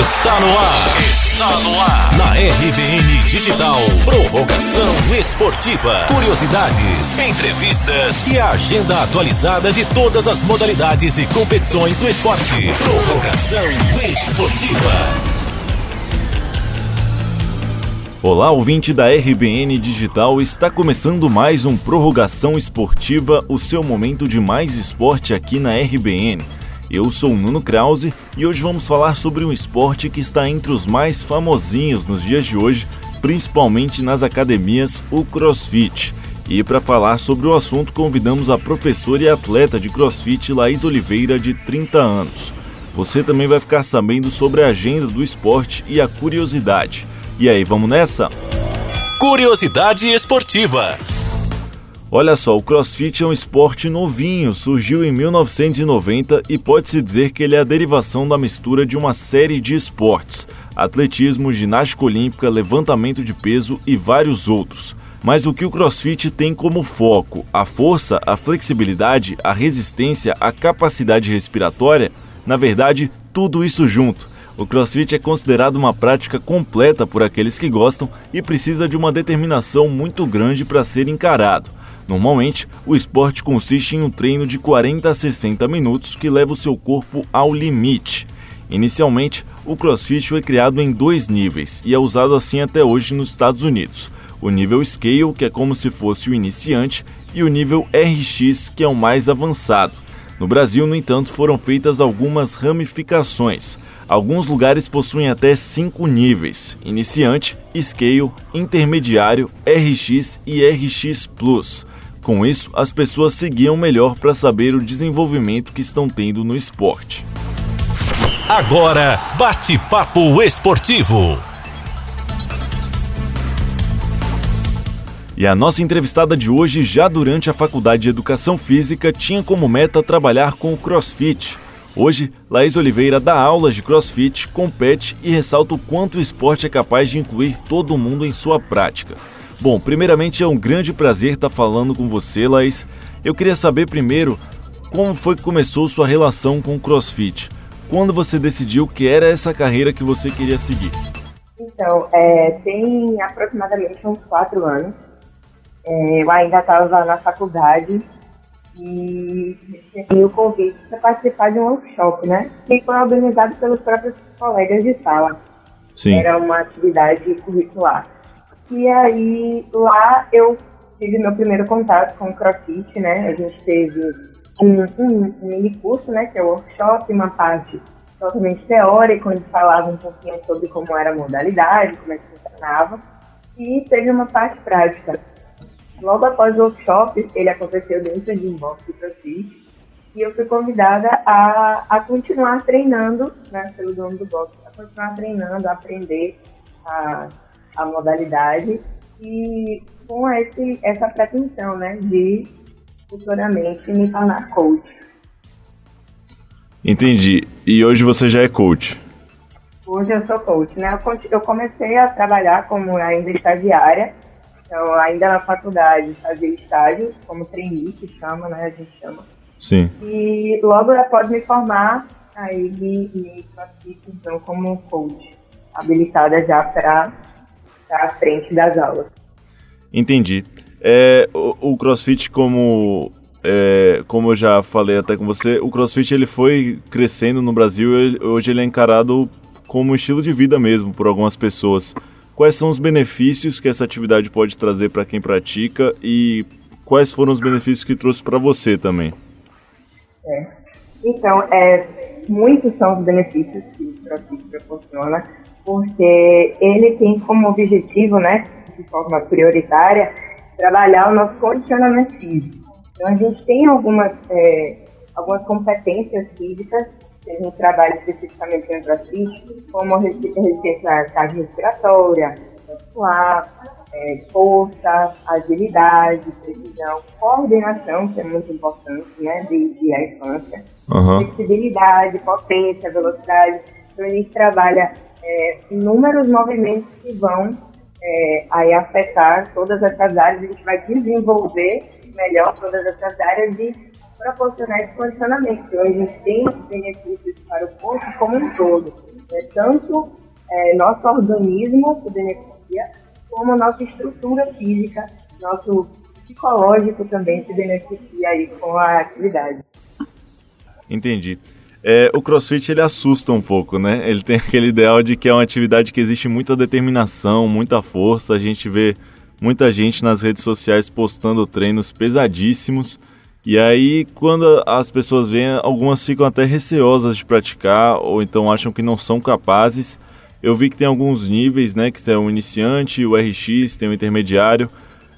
Está no ar. Está no ar. Na RBN Digital. Prorrogação esportiva. Curiosidades, entrevistas e a agenda atualizada de todas as modalidades e competições do esporte. Prorrogação esportiva. Olá, ouvinte da RBN Digital, está começando mais um Prorrogação Esportiva, o seu momento de mais esporte aqui na RBN. Eu sou Nuno Krause e hoje vamos falar sobre um esporte que está entre os mais famosinhos nos dias de hoje, principalmente nas academias, o CrossFit. E para falar sobre o assunto, convidamos a professora e atleta de CrossFit Laís Oliveira, de 30 anos. Você também vai ficar sabendo sobre a agenda do esporte e a curiosidade. E aí, vamos nessa? Curiosidade esportiva. Olha só, o crossfit é um esporte novinho, surgiu em 1990 e pode-se dizer que ele é a derivação da mistura de uma série de esportes: atletismo, ginástica olímpica, levantamento de peso e vários outros. Mas o que o crossfit tem como foco? A força, a flexibilidade, a resistência, a capacidade respiratória? Na verdade, tudo isso junto. O crossfit é considerado uma prática completa por aqueles que gostam e precisa de uma determinação muito grande para ser encarado. Normalmente, o esporte consiste em um treino de 40 a 60 minutos que leva o seu corpo ao limite. Inicialmente, o CrossFit foi criado em dois níveis e é usado assim até hoje nos Estados Unidos. O nível Scale, que é como se fosse o iniciante, e o nível RX, que é o mais avançado. No Brasil, no entanto, foram feitas algumas ramificações. Alguns lugares possuem até cinco níveis: iniciante, scale, intermediário, RX e RX Plus. Com isso, as pessoas seguiam melhor para saber o desenvolvimento que estão tendo no esporte. Agora, bate-papo esportivo. E a nossa entrevistada de hoje, já durante a Faculdade de Educação Física, tinha como meta trabalhar com o CrossFit. Hoje, Laís Oliveira dá aulas de CrossFit, compete e ressalta o quanto o esporte é capaz de incluir todo mundo em sua prática. Bom, primeiramente é um grande prazer estar falando com você, Laís. Eu queria saber primeiro como foi que começou sua relação com o CrossFit. Quando você decidiu que era essa carreira que você queria seguir? Então, é, tem aproximadamente uns quatro anos. É, eu ainda estava na faculdade e recebi o convite para participar de um workshop, né? Que foi organizado pelos próprios colegas de sala. Sim. Era uma atividade curricular. E aí lá eu tive meu primeiro contato com o CrossFit, né? A gente teve um, um, um mini curso, né? Que é o workshop, uma parte totalmente teórica, onde falava um pouquinho sobre como era a modalidade, como é que funcionava. E teve uma parte prática. Logo após o workshop, ele aconteceu dentro de um box de CrossFit. E eu fui convidada a, a continuar treinando, né, pelo dono do box, a continuar treinando, a aprender, a a modalidade e com esse, essa pretensão, né, de futuramente me tornar coach. Entendi. E hoje você já é coach? Hoje eu sou coach, né? Eu comecei a trabalhar como ainda estagiária, então ainda na faculdade fazia estágio, como trainee que chama, né? A gente chama. Sim. E logo após me formar, aí me, me classifico então como coach, habilitada já para à frente das aulas. Entendi. É, o, o CrossFit, como, é, como eu já falei até com você, o CrossFit ele foi crescendo no Brasil e hoje ele é encarado como estilo de vida mesmo por algumas pessoas. Quais são os benefícios que essa atividade pode trazer para quem pratica e quais foram os benefícios que trouxe para você também? É. Então, é, muitos são os benefícios que o CrossFit proporciona porque ele tem como objetivo, né, de forma prioritária, trabalhar o nosso condicionamento físico. Então, a gente tem algumas, é, algumas competências físicas que a gente trabalha especificamente no CrossFit, como a resistência cardiorrespiratória, muscular, é, força, agilidade, precisão, coordenação, que é muito importante, né, desde a infância, uhum. flexibilidade, potência, velocidade. Então, a gente trabalha é, inúmeros movimentos que vão é, aí afetar todas essas áreas, a gente vai desenvolver melhor todas essas áreas e proporcionar esse condicionamento. Então, a gente tem benefícios para o corpo como um todo. Né? Tanto é, nosso organismo se beneficia, como nossa estrutura física, nosso psicológico também se beneficia aí com a atividade. Entendi. É, o CrossFit ele assusta um pouco, né? Ele tem aquele ideal de que é uma atividade que existe muita determinação, muita força. A gente vê muita gente nas redes sociais postando treinos pesadíssimos. E aí, quando as pessoas veem, algumas ficam até receosas de praticar ou então acham que não são capazes. Eu vi que tem alguns níveis, né? Que tem o iniciante, o RX, tem o intermediário.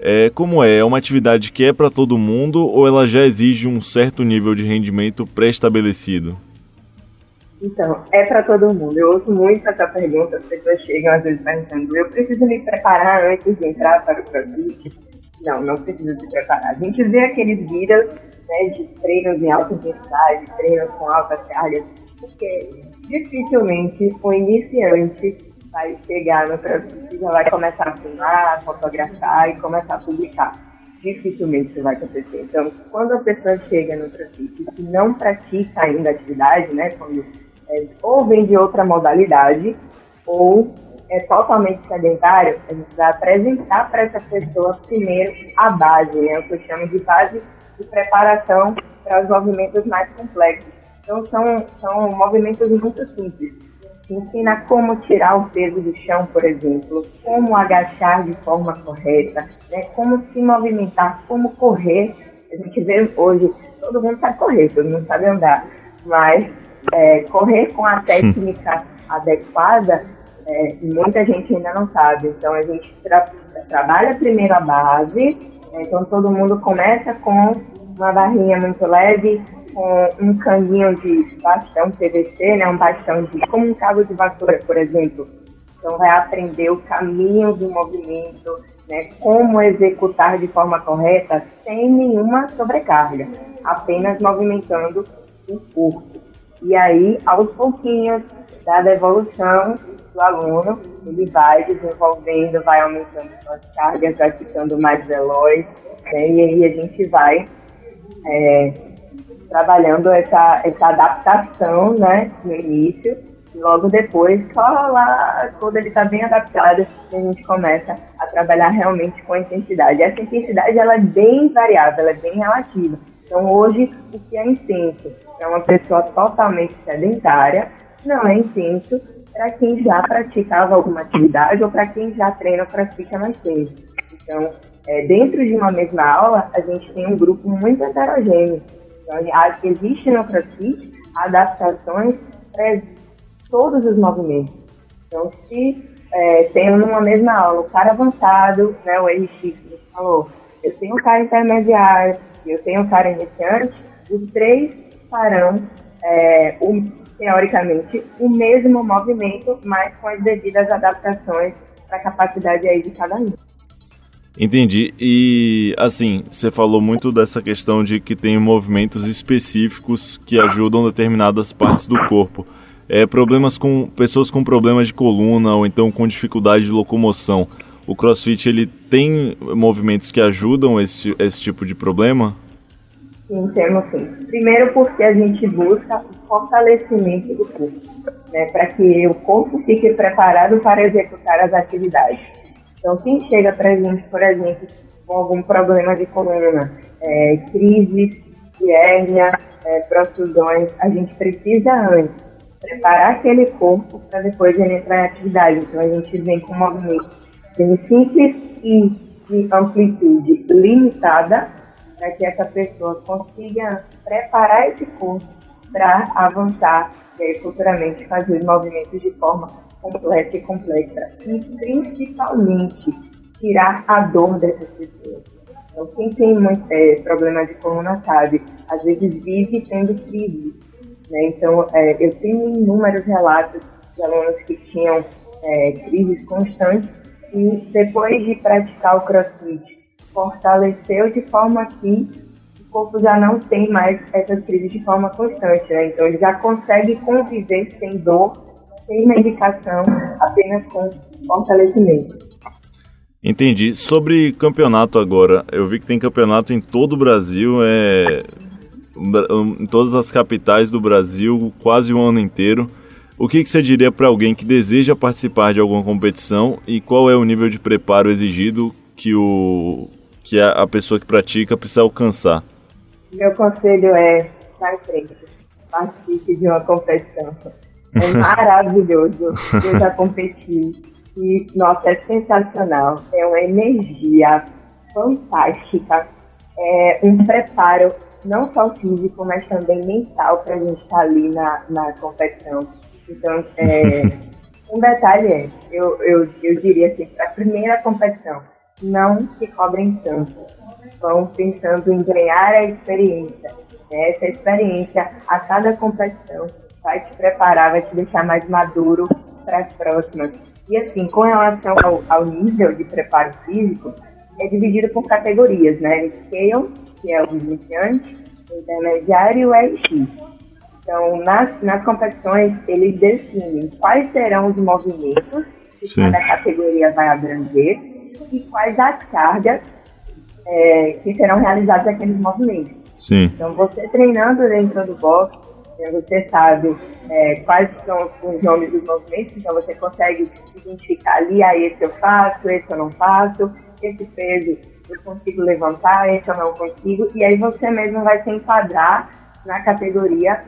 É, como é? É uma atividade que é para todo mundo ou ela já exige um certo nível de rendimento pré-estabelecido? Então, é para todo mundo. Eu ouço muito essa pergunta, as pessoas chegam às vezes perguntando, eu preciso me preparar antes de entrar para o CrossFit? Não, não precisa se preparar. A gente vê aqueles vídeos né, de treinos em alta intensidade, treinos com altas cargas, porque dificilmente o iniciante vai chegar no e já vai começar a filmar, fotografar e começar a publicar. Dificilmente isso vai acontecer. Então, quando a pessoa chega no CrossFit e não pratica ainda a atividade, né, quando, é, ou vem de outra modalidade, ou é totalmente sedentário, a gente vai apresentar para essa pessoa primeiro a base, né, o que eu chamo de base de preparação para os movimentos mais complexos. Então, são, são movimentos muito simples ensina como tirar o peso do chão, por exemplo, como agachar de forma correta, né, como se movimentar, como correr. A gente vê hoje, todo mundo sabe correr, todo mundo sabe andar, mas é, correr com a técnica adequada, é, muita gente ainda não sabe. Então a gente tra trabalha primeiro a base, né, então todo mundo começa com uma barrinha muito leve, com um caninho de bastão PVC, né, um bastão de como um cabo de vassoura, por exemplo. Então vai aprender o caminho do movimento, né, como executar de forma correta sem nenhuma sobrecarga, apenas movimentando o corpo. E aí, aos pouquinhos, dada evolução do aluno, ele vai desenvolvendo, vai aumentando suas cargas, vai ficando mais veloz, né, e aí a gente vai é, trabalhando essa, essa adaptação né, no início. Logo depois, só lá, quando ele está bem adaptado, a gente começa a trabalhar realmente com intensidade. Essa intensidade ela é bem variável, ela é bem relativa. Então, hoje, o que é intenso é uma pessoa totalmente sedentária, não é intenso para quem já praticava alguma atividade ou para quem já treina para ficar mais tempo. Então, é, dentro de uma mesma aula, a gente tem um grupo muito heterogêneo. Existe no CrossFit adaptações para todos os movimentos. Então, se é, tem numa mesma aula o cara avançado, né, o RX, falou, eu tenho um cara intermediário eu tenho um cara iniciante, os três farão, é, o, teoricamente, o mesmo movimento, mas com as devidas adaptações para a capacidade aí de cada um. Entendi. E assim, você falou muito dessa questão de que tem movimentos específicos que ajudam determinadas partes do corpo. É, problemas com pessoas com problemas de coluna ou então com dificuldade de locomoção. O CrossFit ele tem movimentos que ajudam esse, esse tipo de problema? Sim, temos sim. Primeiro porque a gente busca o fortalecimento do corpo, né, para que o corpo fique preparado para executar as atividades. Então, quem chega para a gente, por exemplo, com algum problema de coluna, é, crises hérnia, é, protrusões, a gente precisa antes preparar aquele corpo para depois ele entrar em atividade. Então, a gente vem com um movimento simples e de amplitude limitada para que essa pessoa consiga preparar esse corpo para avançar e aí, futuramente fazer os movimentos de forma completa e complexa. E principalmente tirar a dor dessas pessoas. Então, quem tem muito, é, problema de coluna sabe, às vezes vive tendo crise. Né? Então, é, eu tenho inúmeros relatos de alunos que tinham é, crises constantes e depois de praticar o crossfit, fortaleceu de forma que o corpo já não tem mais essas crises de forma constante. Né? Então, ele já consegue conviver sem dor sem medicação, apenas com fortalecimento. Entendi. Sobre campeonato agora, eu vi que tem campeonato em todo o Brasil, é em todas as capitais do Brasil, quase o ano inteiro. O que, que você diria para alguém que deseja participar de alguma competição e qual é o nível de preparo exigido que, o, que a, a pessoa que pratica precisa alcançar? Meu conselho é, sai frente, participe de uma competição. É maravilhoso. Eu já competi e, nossa, é sensacional. É uma energia fantástica. É um preparo não só físico, mas também mental para a gente estar tá ali na, na competição. Então, é, um detalhe é, eu, eu, eu diria assim, para a primeira competição, não se cobrem tanto. Vão pensando em ganhar a experiência. Né? Essa experiência, a cada competição, vai te preparar, vai te deixar mais maduro para as próximas. E assim, com relação ao, ao, nível de preparo físico, é dividido por categorias, né? Scale, que é o iniciante, o intermediário e o RX. Então, nas, nas competições, eles definem quais serão os movimentos que Sim. cada categoria vai abranger e quais as cargas é, que serão realizadas aqueles movimentos. Sim. Então, você treinando dentro do box, você sabe é, quais são os nomes dos movimentos, então você consegue identificar ali, ah, esse eu faço, esse eu não faço, esse peso eu consigo levantar, esse eu não consigo, e aí você mesmo vai se enquadrar na categoria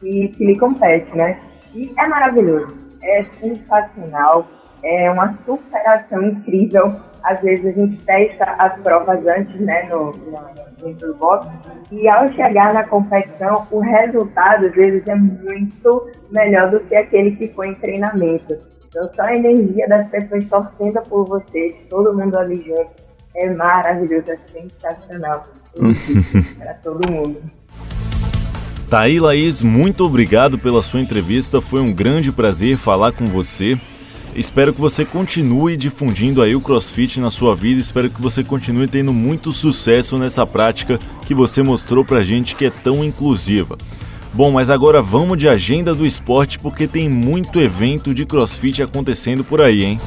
que, que lhe compete, né? E é maravilhoso, é sensacional, é uma superação incrível. Às vezes a gente testa as provas antes, né, no, dentro do box, e ao chegar na competição, o resultado às vezes é muito melhor do que aquele que foi em treinamento. Então só a energia das pessoas torcendo por vocês, todo mundo ali junto, é maravilhoso, é sensacional para todo mundo. Tá aí, Laís, muito obrigado pela sua entrevista. Foi um grande prazer falar com você. Espero que você continue difundindo aí o CrossFit na sua vida. Espero que você continue tendo muito sucesso nessa prática que você mostrou pra gente que é tão inclusiva. Bom, mas agora vamos de agenda do esporte porque tem muito evento de CrossFit acontecendo por aí, hein?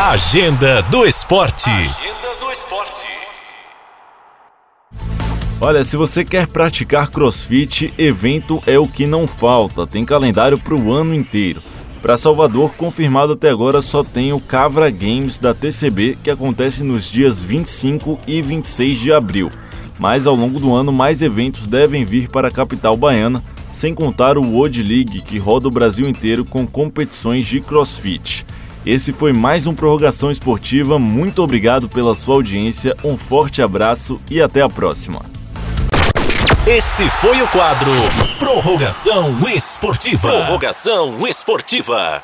Agenda do esporte. Agenda do esporte. Olha, se você quer praticar CrossFit, evento é o que não falta. Tem calendário para o ano inteiro. Para Salvador, confirmado até agora, só tem o Cavra Games da TCB, que acontece nos dias 25 e 26 de abril. Mas ao longo do ano, mais eventos devem vir para a capital baiana, sem contar o World League, que roda o Brasil inteiro com competições de crossfit. Esse foi mais um Prorrogação Esportiva. Muito obrigado pela sua audiência, um forte abraço e até a próxima. Esse foi o quadro Prorrogação Esportiva. Prorrogação Esportiva.